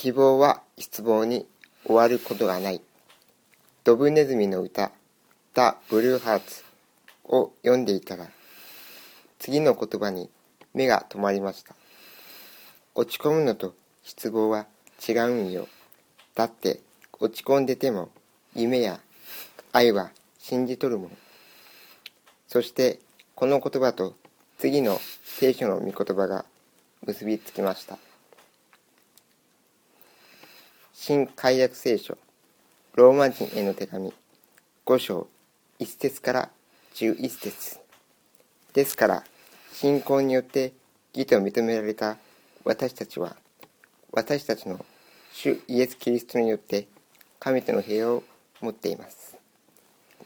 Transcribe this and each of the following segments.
希望は失望に終わることがない。ドブネズミの歌、ザ・ブルーハーツを読んでいたら、次の言葉に目が止まりました。落ち込むのと失望は違うんよ。だって落ち込んでても夢や愛は信じとるもん。そしてこの言葉と次の聖書の御言葉が結びつきました。新解約聖書ローマ人への手紙5章1節から11節。ですから信仰によって義と認められた私たちは私たちの主イエス・キリストによって神との平和を持っています。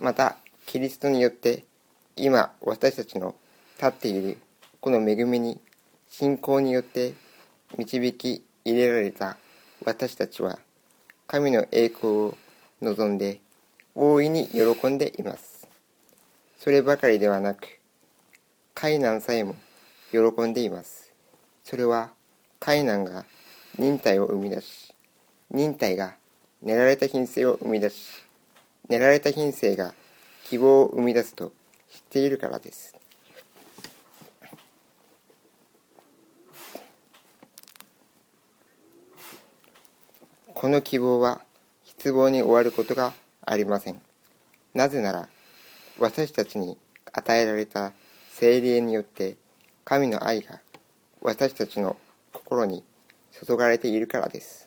またキリストによって今私たちの立っているこの恵みに信仰によって導き入れられた私たちは神の栄光を望んで大いに喜んでいます。そればかりではなく海難さえも喜んでいます。それは海難が忍耐を生み出し忍耐が練られた品性を生み出し練られた品性が希望を生み出すと知っているからです。この希望は失望に終わることがありません。なぜなら、私たちに与えられた精霊によって神の愛が私たちの心に注がれているからです。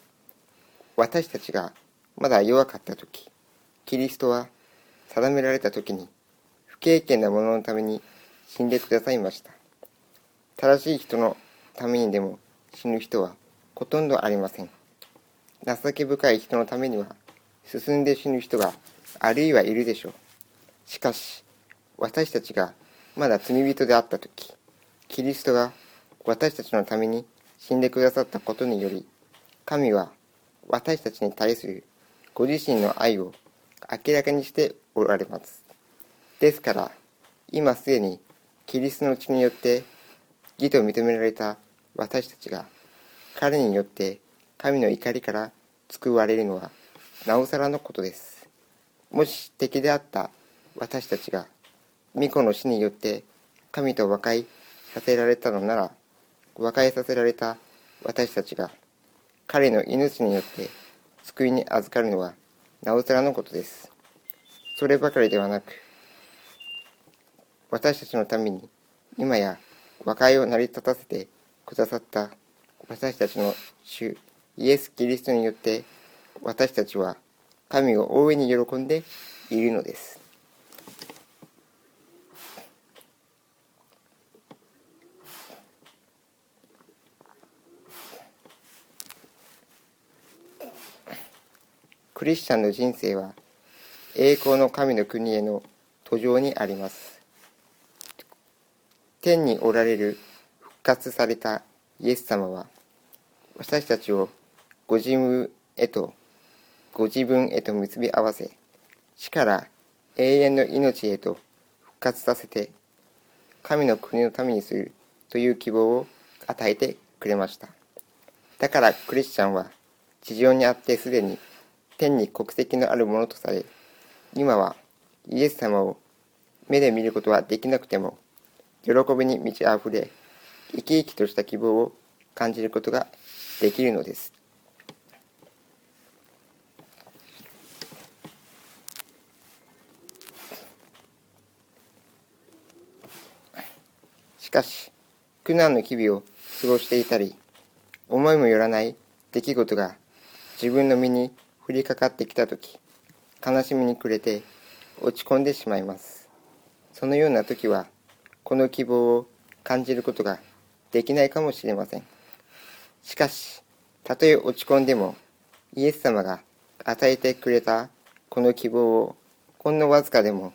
私たちがまだ弱かった時、キリストは定められた時に不経験な者のために死んでくださいました。正しい人のためにでも死ぬ人はほとんどありません。情け深い人のためには進んで死ぬ人があるいはいるでしょう。しかし、私たちがまだ罪人であった時、キリストが私たちのために死んでくださったことにより、神は私たちに対するご自身の愛を明らかにしておられます。ですから、今すでにキリストの血によって義と認められた私たちが彼によって神の怒りから救われるのはなおさらのことです。もし敵であった私たちが巫女の死によって神と和解させられたのなら和解させられた私たちが彼の命によって救いに預かるのはなおさらのことです。そればかりではなく私たちのために今や和解を成り立たせてくださった私たちの主イエス・キリストによって私たちは神を大いに喜んでいるのです。クリスチャンの人生は栄光の神の国への途上にあります。天におられる復活されたイエス様は私たちをご自分へと、ご自分へと結び合わせ、死から永遠の命へと復活させて、神の国のためにするという希望を与えてくれました。だからクリスチャンは地上にあってすでに天に国籍のあるものとされ、今はイエス様を目で見ることはできなくても、喜びに満ち溢れ、生き生きとした希望を感じることができるのです。しかし、苦難の日々を過ごしていたり、思いもよらない出来事が自分の身に降りかかってきたとき、悲しみに暮れて落ち込んでしまいます。そのような時は、この希望を感じることができないかもしれません。しかし、たとえ落ち込んでも、イエス様が与えてくれたこの希望をほんのわずかでも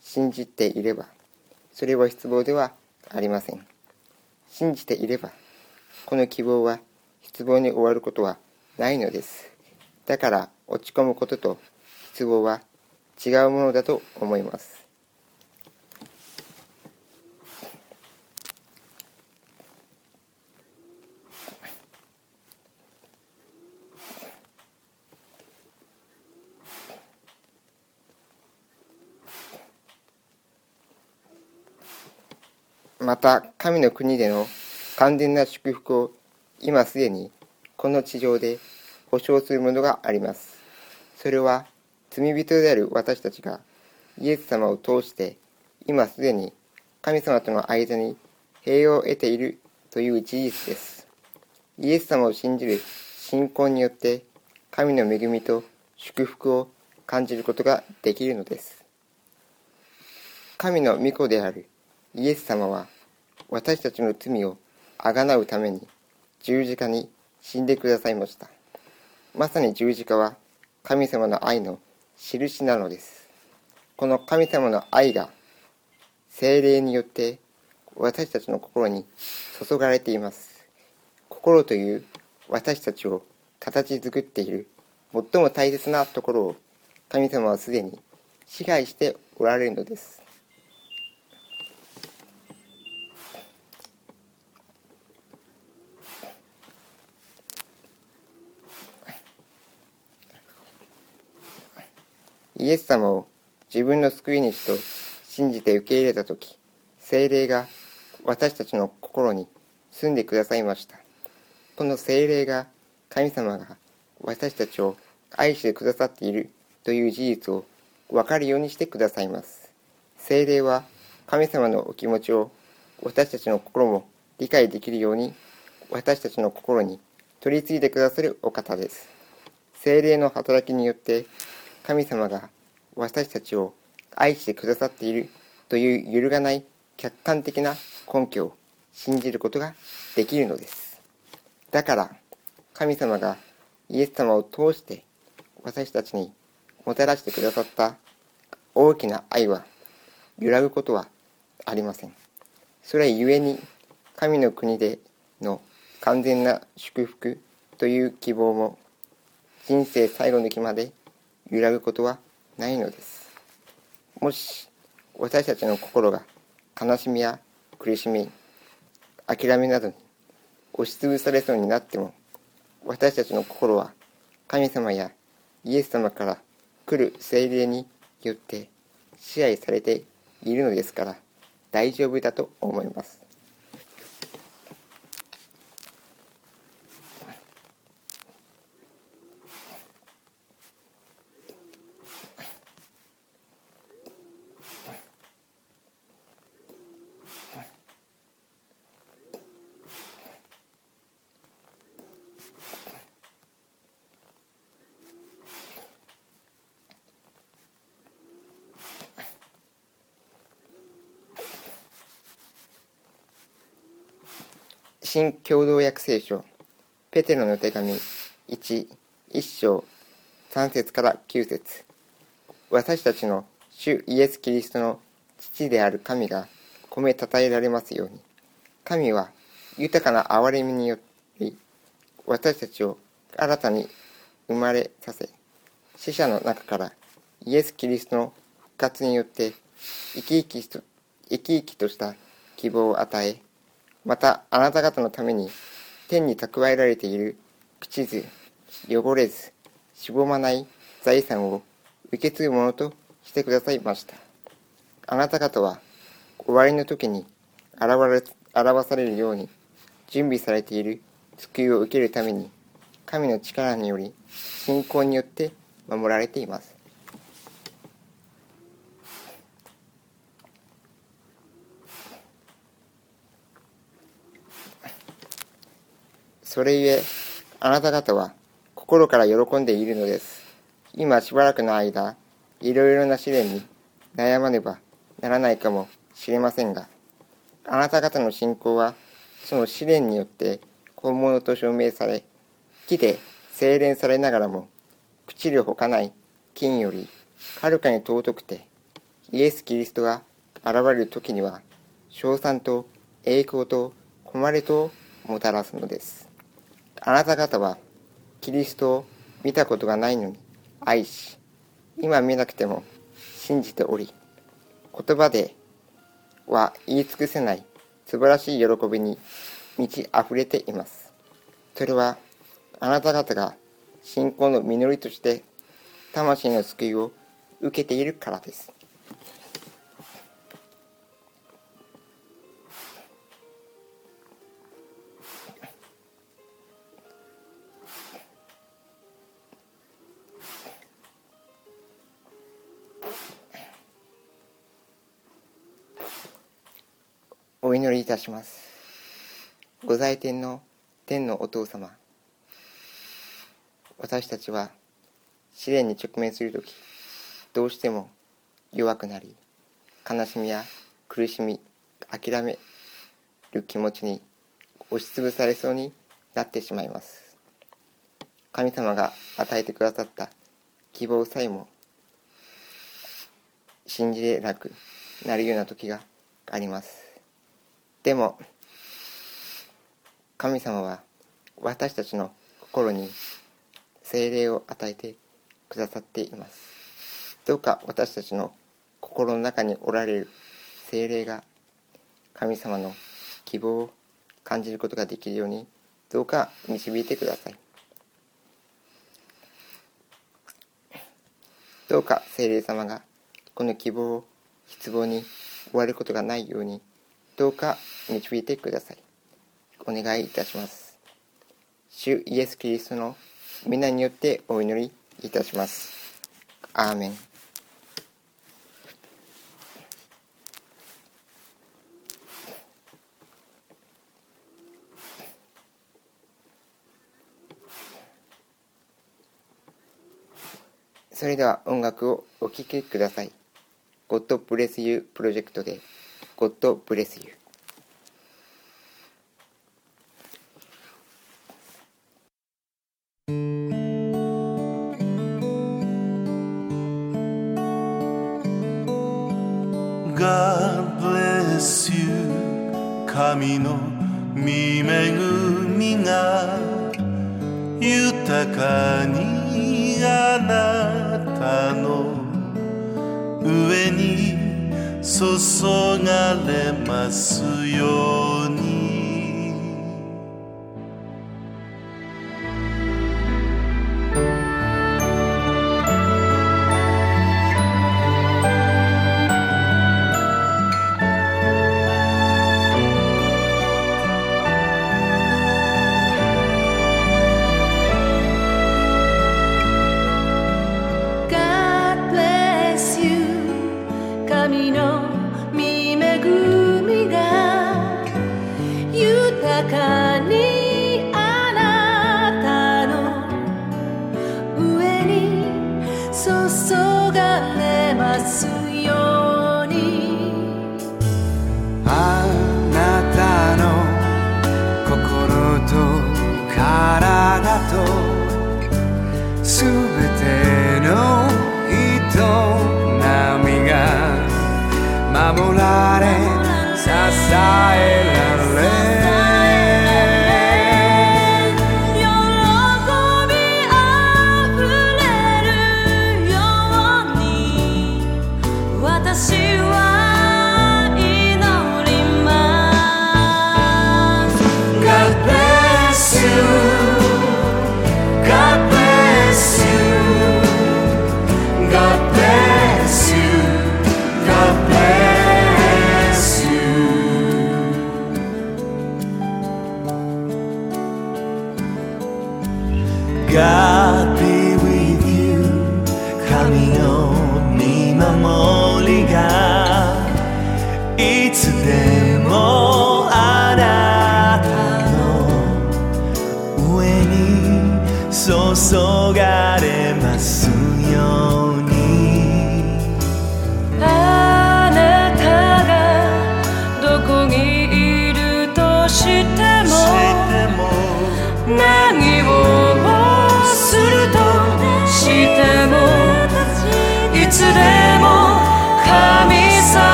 信じていれば、それは失望ではありません。信じていれば、この希望は失望に終わることはないのです。だから落ち込むことと失望は違うものだと思います。また神の国での完全な祝福を今すでにこの地上で保証するものがあります。それは罪人である私たちがイエス様を通して今すでに神様との間に平和を得ているという事実です。イエス様を信じる信仰によって神の恵みと祝福を感じることができるのです。神の御子であるイエス様は私たちの罪をあがなうために十字架に死んでくださいました。まさに十字架は神様の愛の印なのです。この神様の愛が精霊によって私たちの心に注がれています。心という私たちを形作っている最も大切なところを神様はすでに支配しておられるのです。イエス様を自分の救い主と信じて受け入れた時精霊が私たちの心に住んでくださいました。この精霊が神様が私たちを愛してくださっているという事実を分かるようにしてくださいます。精霊は神様のお気持ちを私たちの心も理解できるように私たちの心に取り継いでくださるお方です。精霊の働きによって神様が私たちを愛してくださっているという揺るがない客観的な根拠を信じることができるのです。だから神様がイエス様を通して私たちにもたらしてくださった大きな愛は揺らぐことはありません。それゆえに神の国での完全な祝福という希望も人生最後の日まで揺らぐことはないのです。もし私たちの心が悲しみや苦しみ諦めなどに押しつぶされそうになっても私たちの心は神様やイエス様から来る精霊によって支配されているのですから大丈夫だと思います。新共同訳聖書ペテロの手紙1、1章3節から9節。私たちの主イエス・キリストの父である神が込めたたえられますように。神は豊かな憐れみにより私たちを新たに生まれさせ死者の中からイエス・キリストの復活によって生き生きと生き生きとした希望を与えまたあなた方のために天に蓄えられている朽ちず汚れずしぼまない財産を受け継ぐものとしてくださいました。あなた方は終わりの時に表れ表されるように準備されている救いを受けるために神の力により信仰によって守られています。それゆえ、あなた方は心から喜んでいるのです。今しばらくの間、いろいろな試練に悩まねばならないかもしれませんが、あなた方の信仰は、その試練によって本物と証明され、木で精錬されながらも、朽ちるほかない金よりはるかに尊くて、イエス・キリストが現れる時には、称賛と栄光と誉れともたらすのです。あなた方はキリストを見たことがないのに愛し、今見なくても信じており、言葉では言い尽くせない素晴らしい喜びに満ち溢れています。それはあなた方が信仰の実りとして魂の救いを受けているからです。たします。ご在天の天のお父様私たちは試練に直面する時どうしても弱くなり悲しみや苦しみ諦める気持ちに押しつぶされそうになってしまいます。神様が与えてくださった希望さえも信じれなくなるような時があります。でも神様は私たちの心に精霊を与えてくださっています。どうか私たちの心の中におられる精霊が神様の希望を感じることができるようにどうか導いてください。どうか精霊様がこの希望を失望に終わることがないようにどうか導いてください。お願いいたします。主イエス・キリストの皆によってお祈りいたします。アーメン。それでは音楽をお聴きください。God Bless You プロジェクトで。God Bless You。God bless you. 神の御恵みが豊かにあなたの上に注がれますように。すべての営みが守られ支え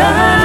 様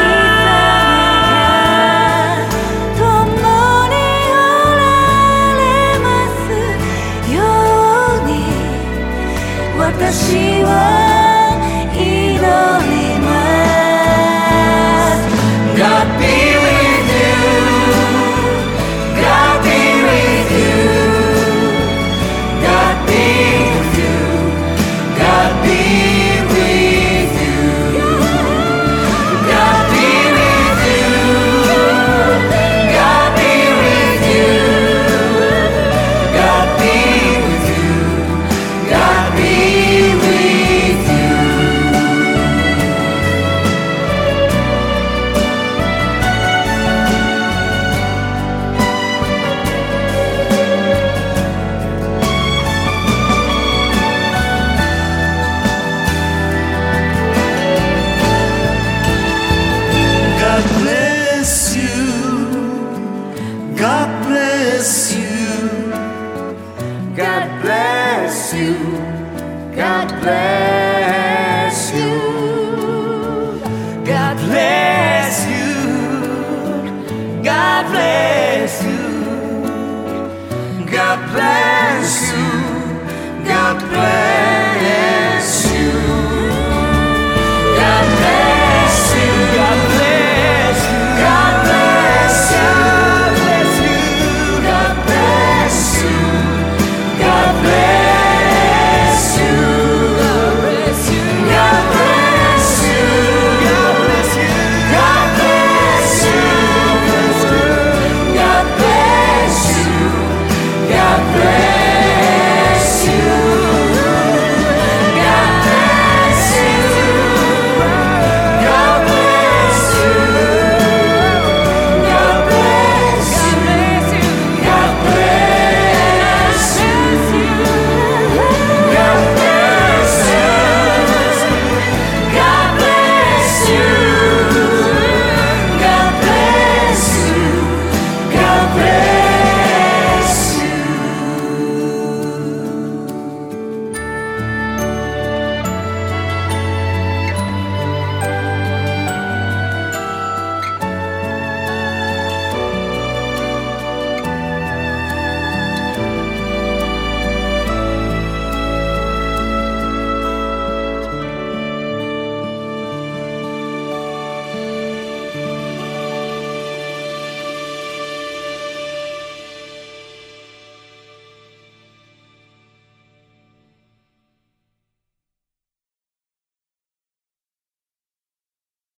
God bless you. God bless